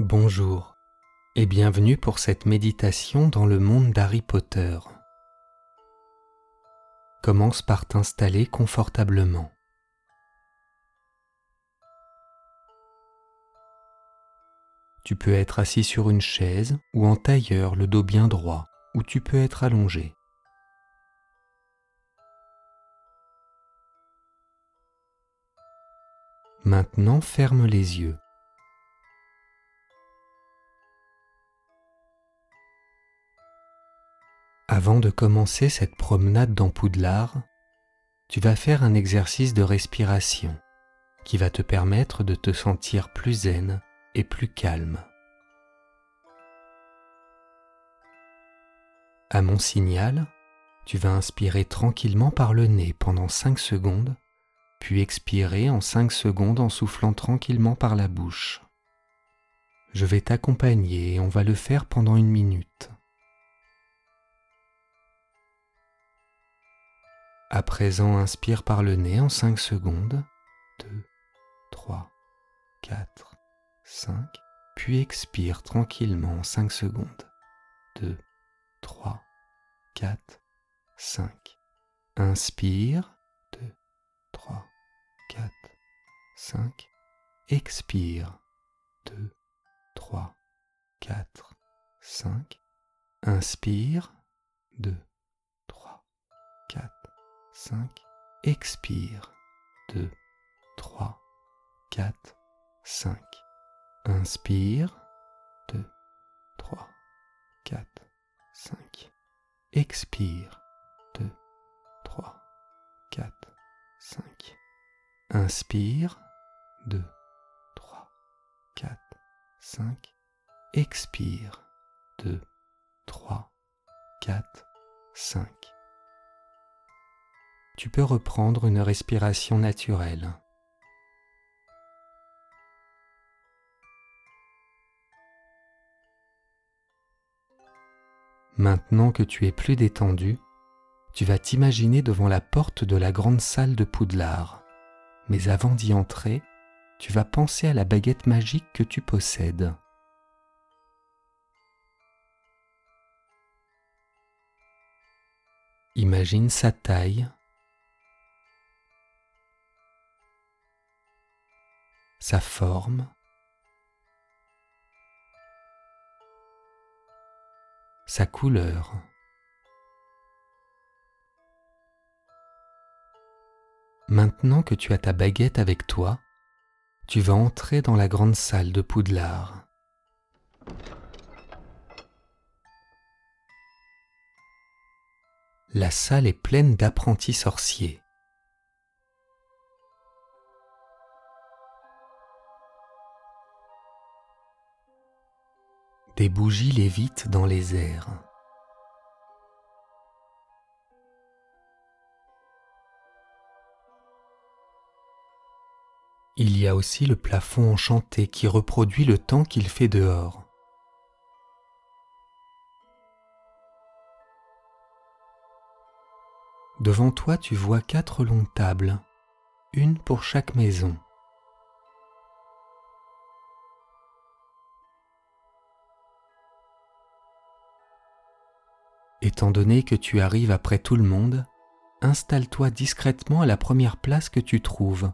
Bonjour et bienvenue pour cette méditation dans le monde d'Harry Potter. Commence par t'installer confortablement. Tu peux être assis sur une chaise ou en tailleur le dos bien droit, ou tu peux être allongé. Maintenant ferme les yeux. Avant de commencer cette promenade dans Poudlard, tu vas faire un exercice de respiration qui va te permettre de te sentir plus zen et plus calme. À mon signal, tu vas inspirer tranquillement par le nez pendant 5 secondes, puis expirer en 5 secondes en soufflant tranquillement par la bouche. Je vais t'accompagner et on va le faire pendant une minute. À présent, inspire par le nez en 5 secondes. 2, 3, 4, 5. Puis expire tranquillement en 5 secondes. 2, 3, 4, 5. Inspire. 2, 3, 4, 5. Expire. 2, 3, 4, 5. Inspire. 2, 3, 4, 5. Expire. 2, 3, 4, 5. Inspire. 2, 3, 4, 5. Expire. 2, 3, 4, 5. Inspire. 2, 3, 4, 5. Expire. 2, 3, 4, 5 tu peux reprendre une respiration naturelle. Maintenant que tu es plus détendu, tu vas t'imaginer devant la porte de la grande salle de Poudlard. Mais avant d'y entrer, tu vas penser à la baguette magique que tu possèdes. Imagine sa taille, sa forme, sa couleur. Maintenant que tu as ta baguette avec toi, tu vas entrer dans la grande salle de Poudlard. La salle est pleine d'apprentis sorciers. Des bougies lévitent dans les airs. Il y a aussi le plafond enchanté qui reproduit le temps qu'il fait dehors. Devant toi, tu vois quatre longues tables, une pour chaque maison. Étant donné que tu arrives après tout le monde, installe-toi discrètement à la première place que tu trouves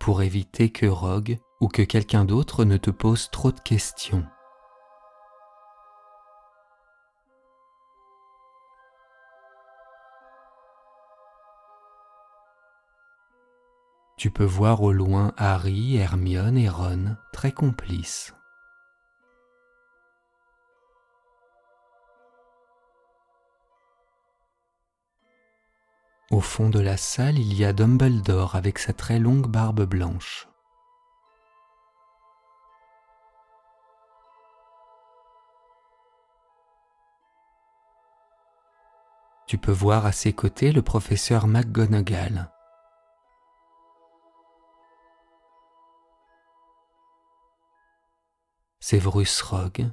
pour éviter que Rogue ou que quelqu'un d'autre ne te pose trop de questions. Tu peux voir au loin Harry, Hermione et Ron très complices. Au fond de la salle, il y a Dumbledore avec sa très longue barbe blanche. Tu peux voir à ses côtés le professeur McGonagall. Severus Rogue,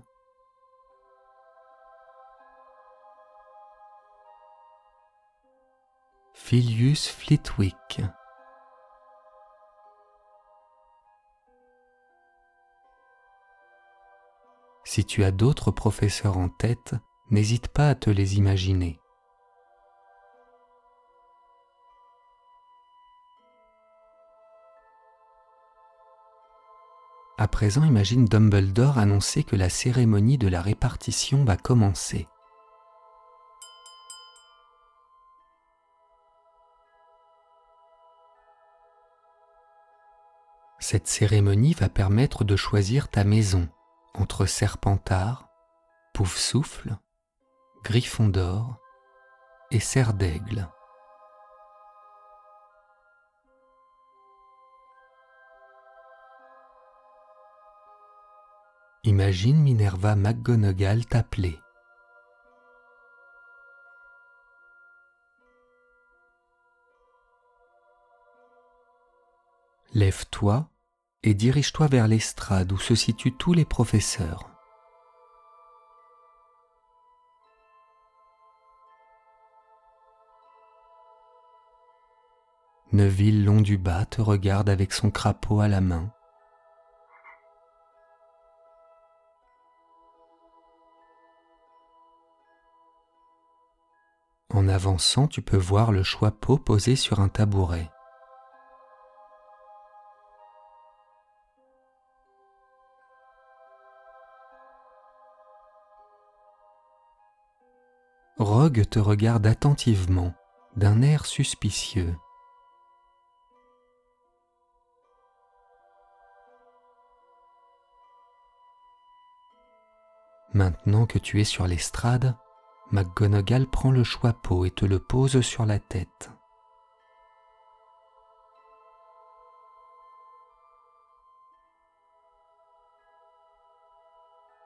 Filius Flitwick. Si tu as d'autres professeurs en tête, n'hésite pas à te les imaginer. À présent, imagine Dumbledore annoncer que la cérémonie de la répartition va commencer. Cette cérémonie va permettre de choisir ta maison entre Serpentard, Pouf-Souffle, Gryffondor et Serre d'Aigle. Imagine Minerva McGonagall t'appeler. Lève-toi et dirige-toi vers l'estrade où se situent tous les professeurs. Neville Londubat te regarde avec son crapaud à la main. En avançant, tu peux voir le choix-peau posé sur un tabouret. Te regarde attentivement, d'un air suspicieux. Maintenant que tu es sur l'estrade, McGonagall prend le choix-peau et te le pose sur la tête.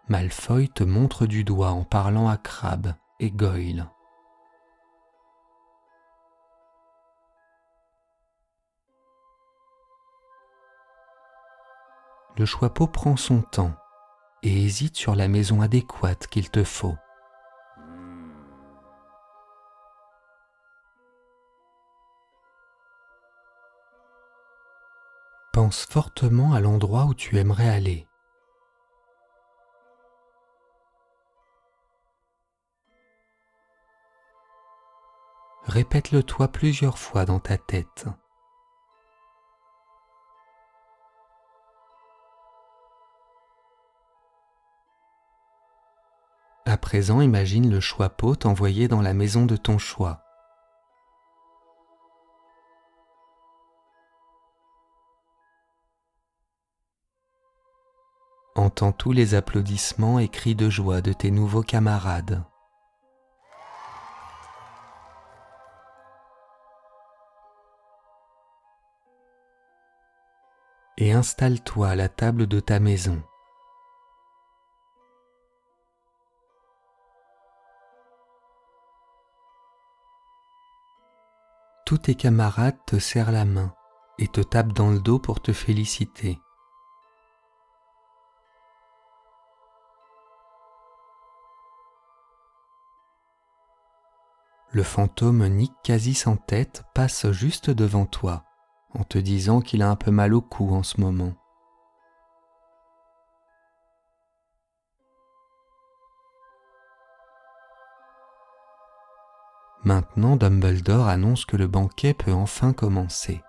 Malfoy te montre du doigt en parlant à Crabbe et Goyle. Le choix-peau prend son temps et hésite sur la maison adéquate qu'il te faut. Pense fortement à l'endroit où tu aimerais aller. Répète-le toi plusieurs fois dans ta tête. À présent, imagine le choix pot t'envoyer dans la maison de ton choix. Entends tous les applaudissements et cris de joie de tes nouveaux camarades. Et installe-toi à la table de ta maison. Tous tes camarades te serrent la main et te tapent dans le dos pour te féliciter. le fantôme Nick quasi sans tête passe juste devant toi en te disant qu'il a un peu mal au cou en ce moment. Maintenant, Dumbledore annonce que le banquet peut enfin commencer.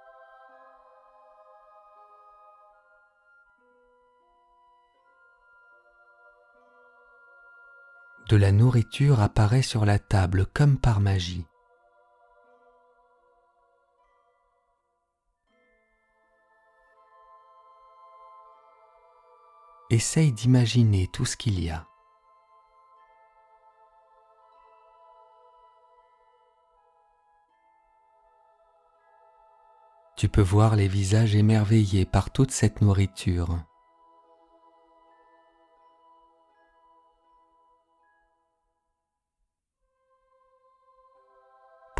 de la nourriture apparaît sur la table comme par magie. Essaye d'imaginer tout ce qu'il y a. Tu peux voir les visages émerveillés par toute cette nourriture.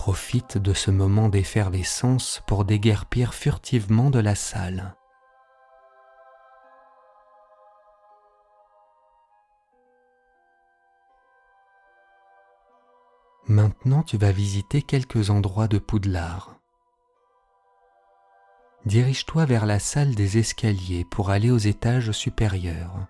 profite de ce moment d'effervescence pour déguerpir furtivement de la salle. Maintenant, tu vas visiter quelques endroits de Poudlard. Dirige-toi vers la salle des escaliers pour aller aux étages supérieurs.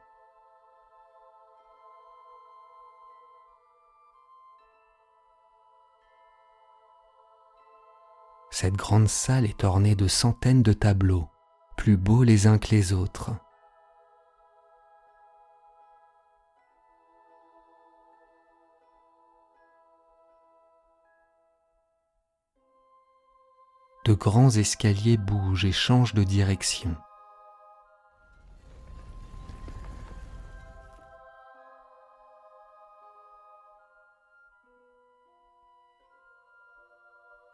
Cette grande salle est ornée de centaines de tableaux, plus beaux les uns que les autres. De grands escaliers bougent et changent de direction.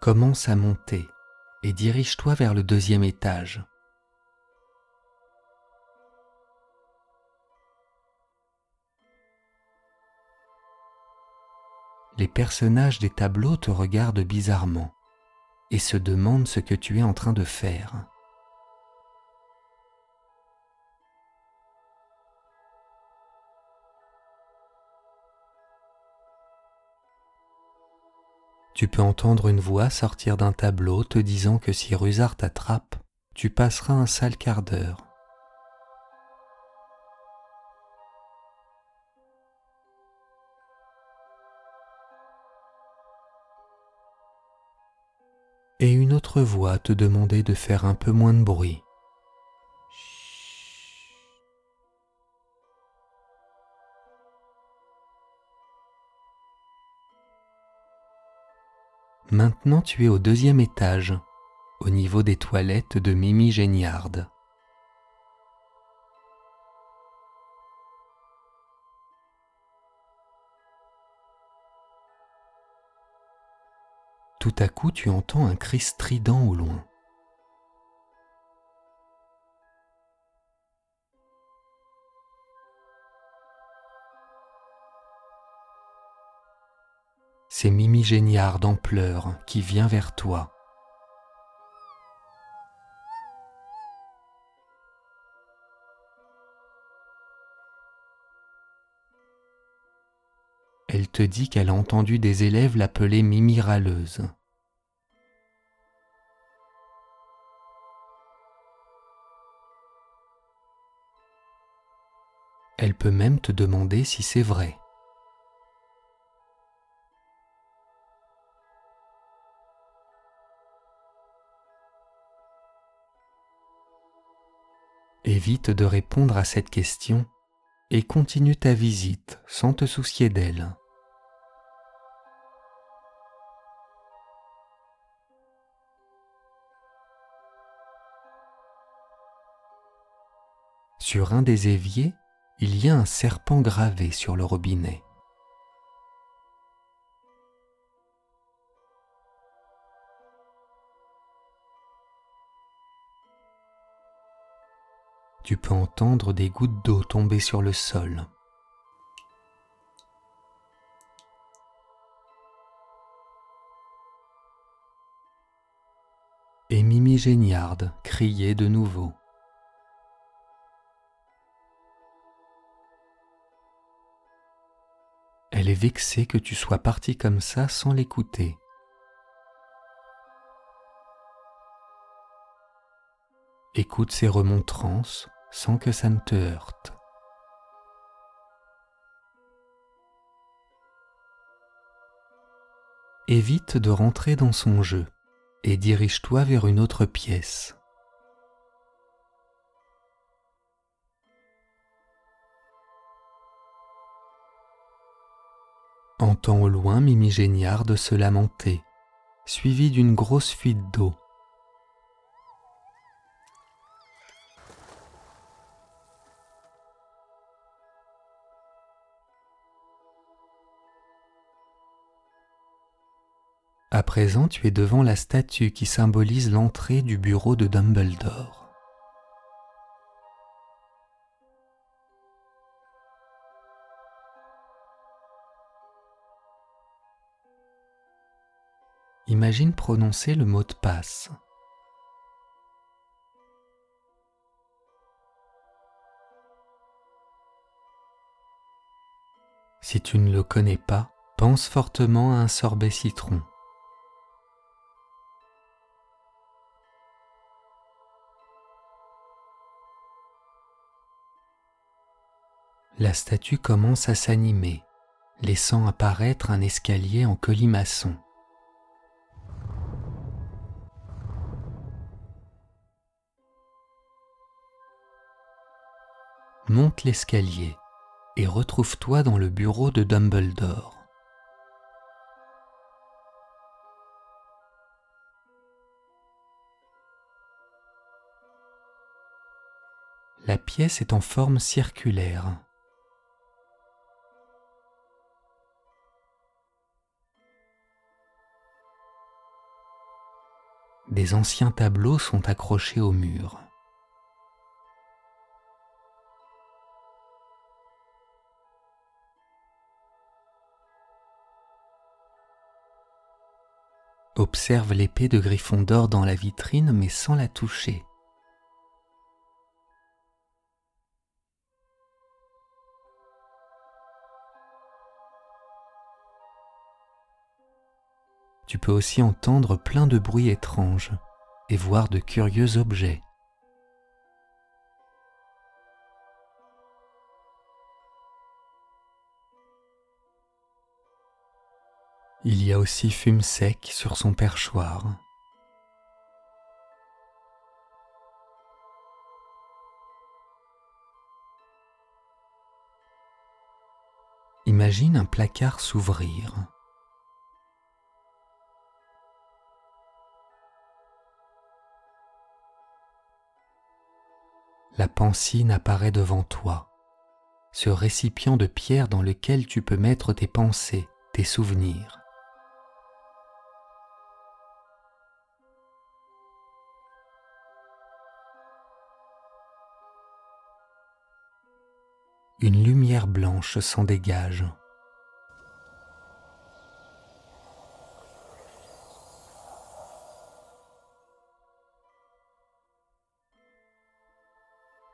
Commence à monter et dirige-toi vers le deuxième étage. Les personnages des tableaux te regardent bizarrement et se demandent ce que tu es en train de faire. Tu peux entendre une voix sortir d'un tableau te disant que si Rusard t'attrape, tu passeras un sale quart d'heure. Une autre voix te demandait de faire un peu moins de bruit. Maintenant tu es au deuxième étage, au niveau des toilettes de Mimi Géniard. Tout à coup tu entends un cri strident au loin. c'est Mimi Géniard en pleurs qui vient vers toi. Elle te dit qu'elle a entendu des élèves l'appeler Mimi râleuse. Elle peut même te demander si c'est vrai. Évite de répondre à cette question et continue ta visite sans te soucier d'elle. Sur un des éviers, il y a un serpent gravé sur le robinet. tu peux entendre des gouttes d'eau tomber sur le sol. Et Mimi Géniarde criait de nouveau. Est vexée que tu sois parti comme ça sans l'écouter. Écoute ses remontrances sans que ça ne te heurte. Évite de rentrer dans son jeu et dirige-toi vers une autre pièce. Entends au loin Mimi Géniard se lamenter, suivi d'une grosse fuite d'eau. À présent, tu es devant la statue qui symbolise l'entrée du bureau de Dumbledore. Imagine prononcer le mot de passe. Si tu ne le connais pas, pense fortement à un sorbet citron. la statue commence à s'animer, laissant apparaître un escalier en colimaçon. Monte l'escalier et retrouve-toi dans le bureau de Dumbledore. La pièce est en forme circulaire. Des anciens tableaux sont accrochés au mur. Observe l'épée de Gryffondor dans la vitrine mais sans la toucher. Tu peux aussi entendre plein de bruits étranges et voir de curieux objets. Il y a aussi fume sec sur son perchoir. Imagine un placard s'ouvrir. La pancine apparaît devant toi, ce récipient de pierre dans lequel tu peux mettre tes pensées, tes souvenirs. Une lumière blanche s'en dégage.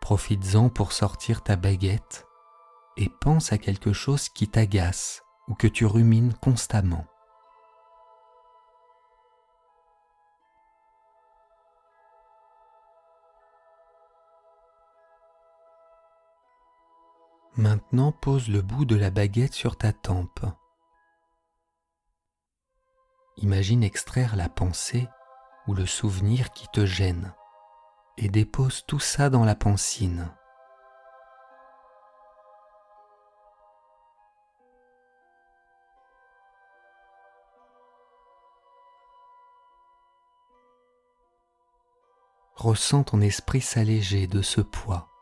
Profites-en pour sortir ta baguette et pense à quelque chose qui t'agace ou que tu rumines constamment. Maintenant pose le bout de la baguette sur ta tempe. Imagine extraire la pensée ou le souvenir qui te gêne et dépose tout ça dans la pancine. Ressens ton esprit s'alléger de ce poids.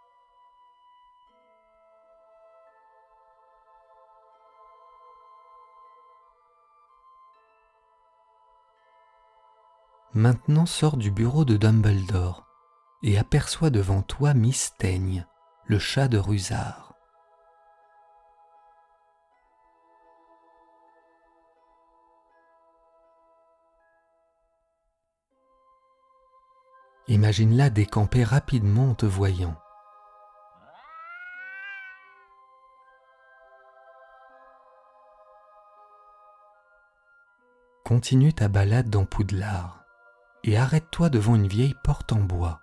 Maintenant sors du bureau de Dumbledore et aperçois devant toi Miss Teigne, le chat de Rusard. Imagine-la décamper rapidement en te voyant. Continue ta balade dans Poudlard et arrête-toi devant une vieille porte en bois.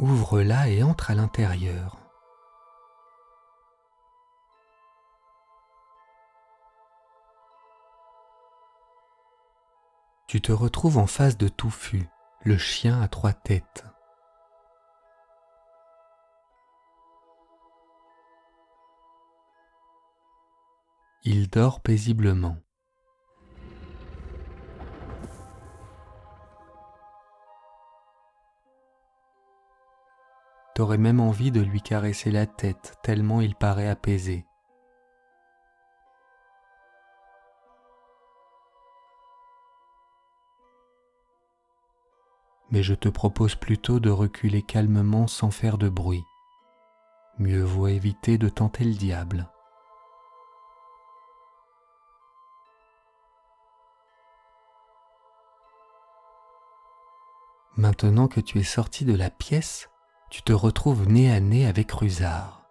Ouvre-la et entre à l'intérieur. Tu te retrouves en face de Touffu, le chien à trois têtes. Il dort paisiblement. T'aurais même envie de lui caresser la tête tellement il paraît apaisé. Mais je te propose plutôt de reculer calmement sans faire de bruit. Mieux vaut éviter de tenter le diable. Maintenant que tu es sorti de la pièce, tu te retrouves nez à nez avec Rusard.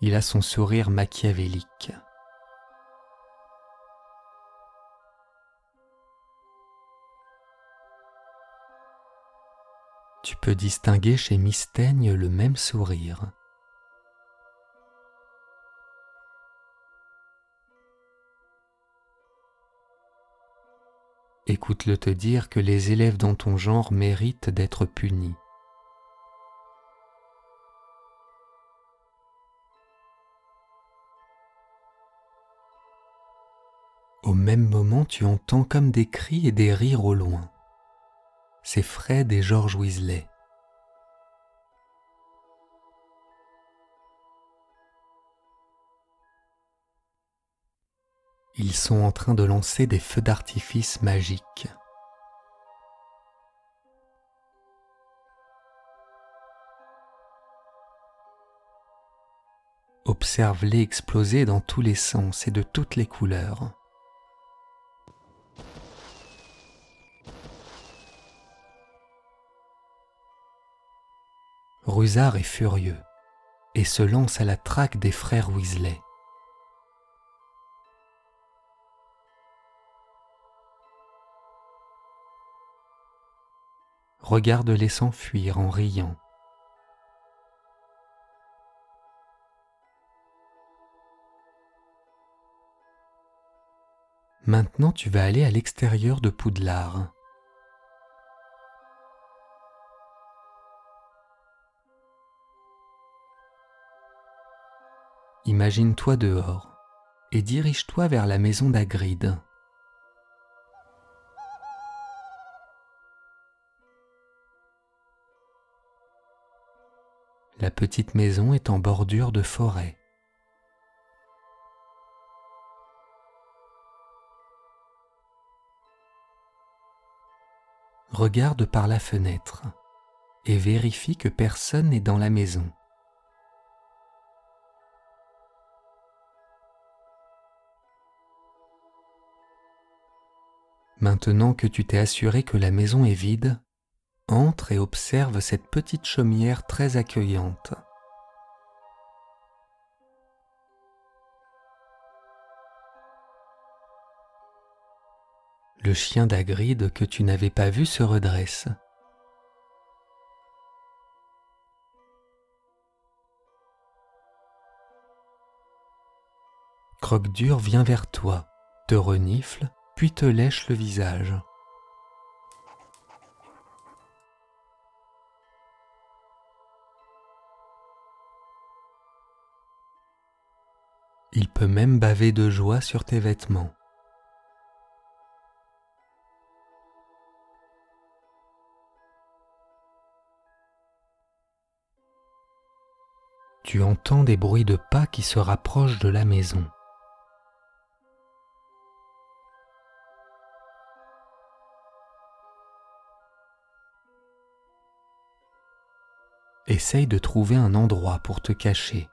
Il a son sourire machiavélique. Tu peux distinguer chez Mistaigne le même sourire. Écoute-le te dire que les élèves dans ton genre méritent d'être punis. Au même moment, tu entends comme des cris et des rires au loin. C'est Fred et George Weasley. Ils sont en train de lancer des feux d'artifice magiques. Observe-les exploser dans tous les sens et de toutes les couleurs. Rusard est furieux et se lance à la traque des frères Weasley. Regarde-les s'enfuir en riant. Maintenant tu vas aller à l'extérieur de Poudlard. Imagine-toi dehors et dirige-toi vers la maison d'Agrid. La petite maison est en bordure de forêt. Regarde par la fenêtre et vérifie que personne n'est dans la maison. Maintenant que tu t'es assuré que la maison est vide, entre et observe cette petite chaumière très accueillante. Le chien d'Agride que tu n'avais pas vu se redresse. Croque-dur vient vers toi, te renifle puis te lèche le visage. Il peut même baver de joie sur tes vêtements. Tu entends des bruits de pas qui se rapprochent de la maison. essaye de trouver un endroit pour te cacher.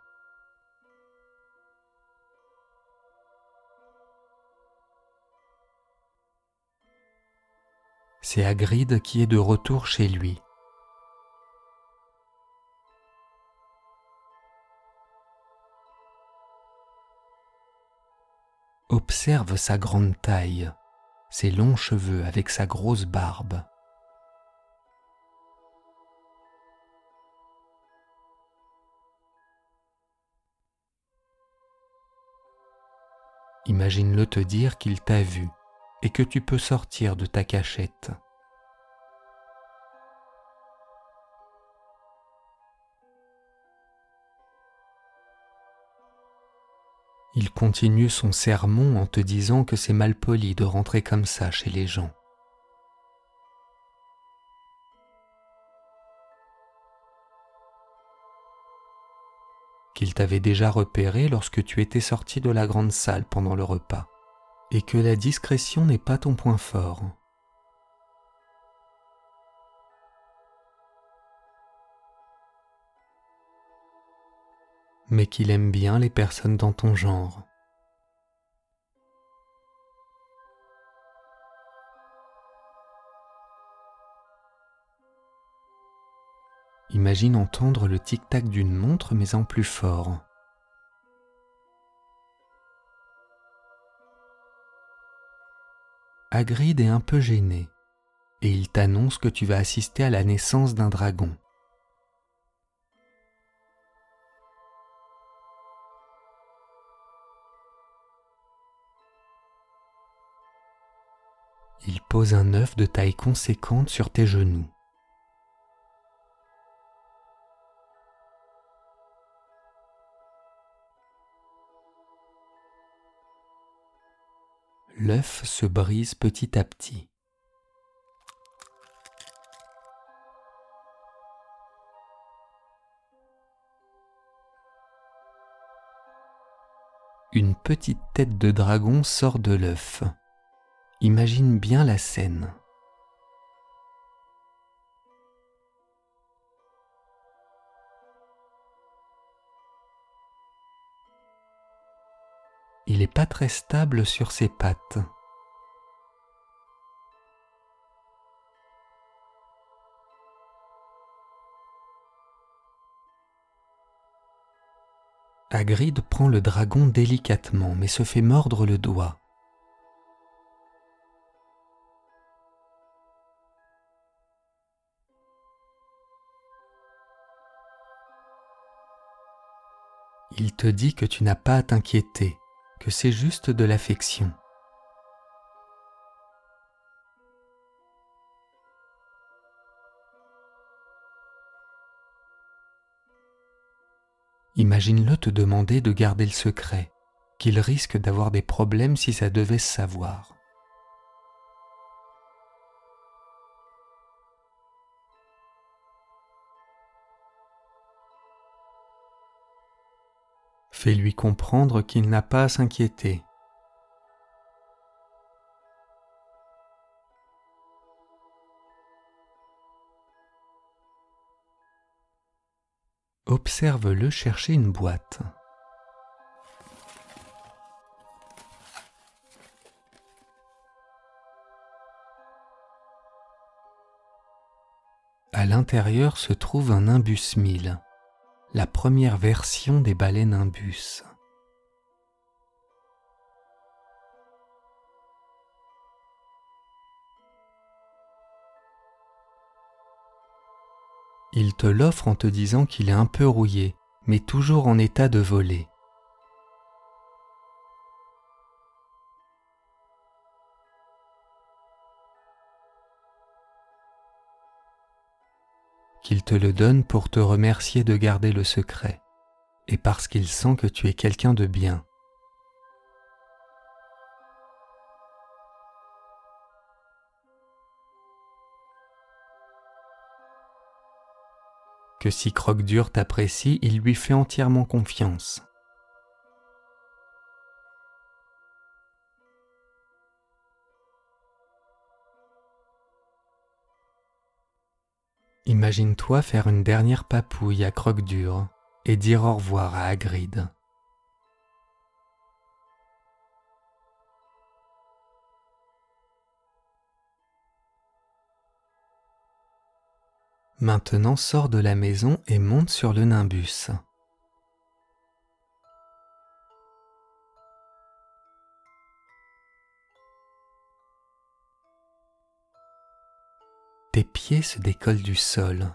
C'est Hagrid qui est de retour chez lui. Observe sa grande taille, ses longs cheveux avec sa grosse barbe. Imagine-le te dire qu'il t'a vu et que tu peux sortir de ta cachette. Il continue son sermon en te disant que c'est mal poli de rentrer comme ça chez les gens. qu'il t'avait déjà repéré lorsque tu étais sorti de la grande salle pendant le repas, et que la discrétion n'est pas ton point fort. Mais qu'il aime bien les personnes dans ton genre. Imagine entendre le tic-tac d'une montre mais en plus fort. Hagrid est un peu gêné et il t'annonce que tu vas assister à la naissance d'un dragon. Pose un œuf de taille conséquente sur tes genoux. L'œuf se brise petit à petit. Une petite tête de dragon sort de l'œuf. Imagine bien la scène. Il n'est pas très stable sur ses pattes. Hagrid prend le dragon délicatement mais se fait mordre le doigt. Il te dit que tu n'as pas à t'inquiéter, que c'est juste de l'affection. Imagine-le te demander de garder le secret, qu'il risque d'avoir des problèmes si ça devait se savoir. Fais-lui comprendre qu'il n'a pas à s'inquiéter. Observe-le chercher une boîte. À l'intérieur se trouve un imbus 1000 la première version des baleines imbus. Il te l'offre en te disant qu'il est un peu rouillé, mais toujours en état de voler. Qu'il te le donne pour te remercier de garder le secret, et parce qu'il sent que tu es quelqu'un de bien. Que si Croque-Dur t'apprécie, il lui fait entièrement confiance. Imagine-toi faire une dernière papouille à croque-dur et dire au revoir à Hagrid. Maintenant sors de la maison et monte sur le nimbus. Tes pieds se décollent du sol.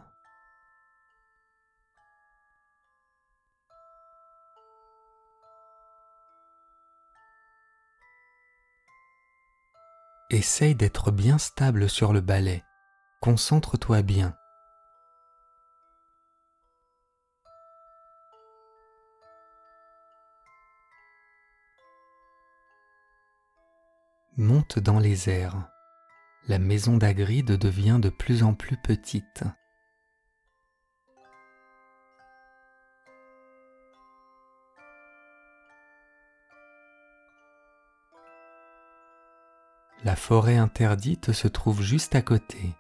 Essaye d'être bien stable sur le balai. Concentre-toi bien. Monte dans les airs la maison d'Agrid devient de plus en plus petite. La forêt interdite se trouve juste à côté.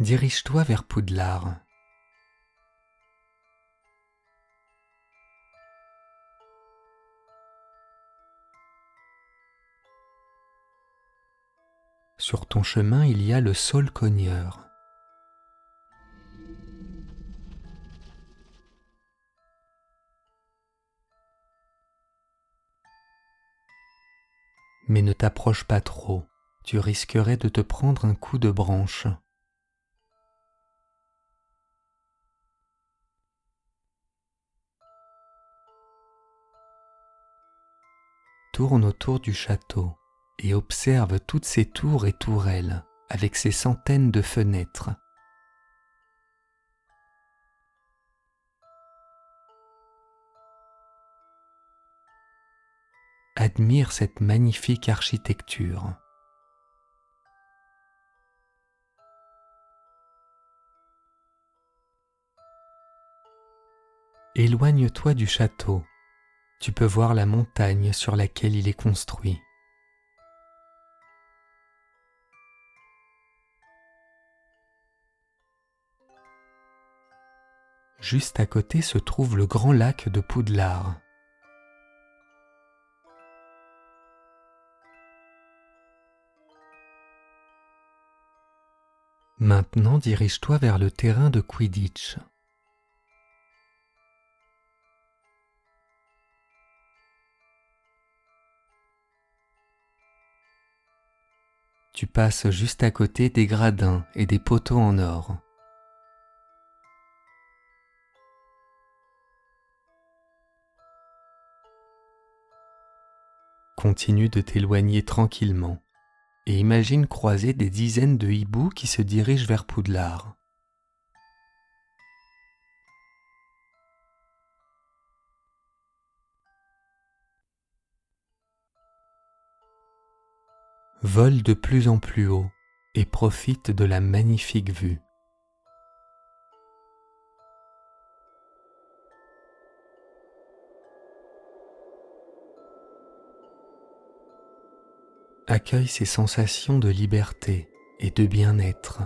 Dirige-toi vers Poudlard. Sur ton chemin, il y a le sol cogneur. Mais ne t'approche pas trop, tu risquerais de te prendre un coup de branche. Tourne autour du château et observe toutes ces tours et tourelles avec ses centaines de fenêtres. Admire cette magnifique architecture. Éloigne-toi du château. Tu peux voir la montagne sur laquelle il est construit. Juste à côté se trouve le grand lac de Poudlard. Maintenant dirige-toi vers le terrain de Quidditch. Tu passes juste à côté des gradins et des poteaux en or. Continue de t'éloigner tranquillement et imagine croiser des dizaines de hiboux qui se dirigent vers Poudlard. Vole de plus en plus haut et profite de la magnifique vue. Accueille ces sensations de liberté et de bien-être.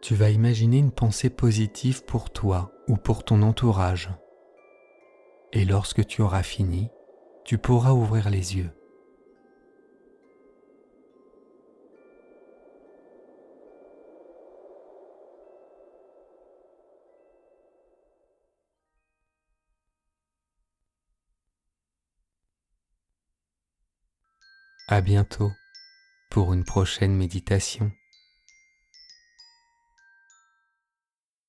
Tu vas imaginer une pensée positive pour toi ou pour ton entourage. Et lorsque tu auras fini, tu pourras ouvrir les yeux. À bientôt pour une prochaine méditation.